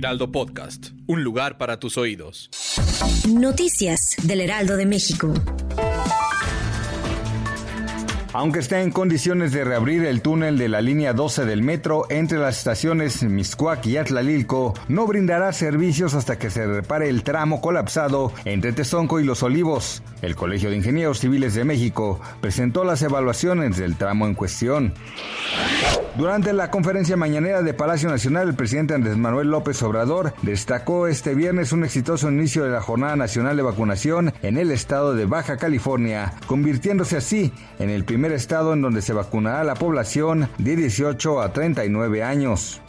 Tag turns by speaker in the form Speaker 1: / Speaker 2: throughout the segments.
Speaker 1: Heraldo Podcast, un lugar para tus oídos.
Speaker 2: Noticias del Heraldo de México.
Speaker 3: Aunque esté en condiciones de reabrir el túnel de la línea 12 del metro entre las estaciones Miscuac y Atlalilco, no brindará servicios hasta que se repare el tramo colapsado entre Tezonco y Los Olivos. El Colegio de Ingenieros Civiles de México presentó las evaluaciones del tramo en cuestión. Durante la conferencia mañanera de Palacio Nacional, el presidente Andrés Manuel López Obrador destacó este viernes un exitoso inicio de la Jornada Nacional de Vacunación en el estado de Baja California, convirtiéndose así en el primer estado en donde se vacunará a la población de 18 a 39 años.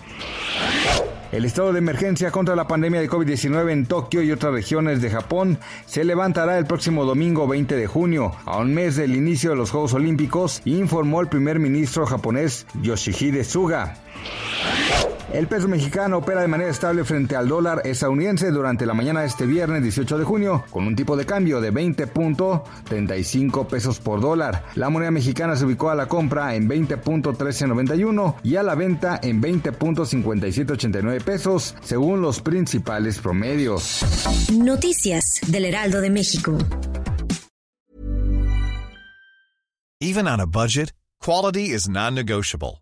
Speaker 3: El estado de emergencia contra la pandemia de COVID-19 en Tokio y otras regiones de Japón se levantará el próximo domingo 20 de junio, a un mes del inicio de los Juegos Olímpicos, informó el primer ministro japonés Yoshihide Suga. El peso mexicano opera de manera estable frente al dólar estadounidense durante la mañana de este viernes 18 de junio, con un tipo de cambio de 20.35 pesos por dólar. La moneda mexicana se ubicó a la compra en 20.1391 y a la venta en 20.5789 pesos, según los principales promedios.
Speaker 2: Noticias del Heraldo de México.
Speaker 4: Even on a budget, quality is non-negotiable.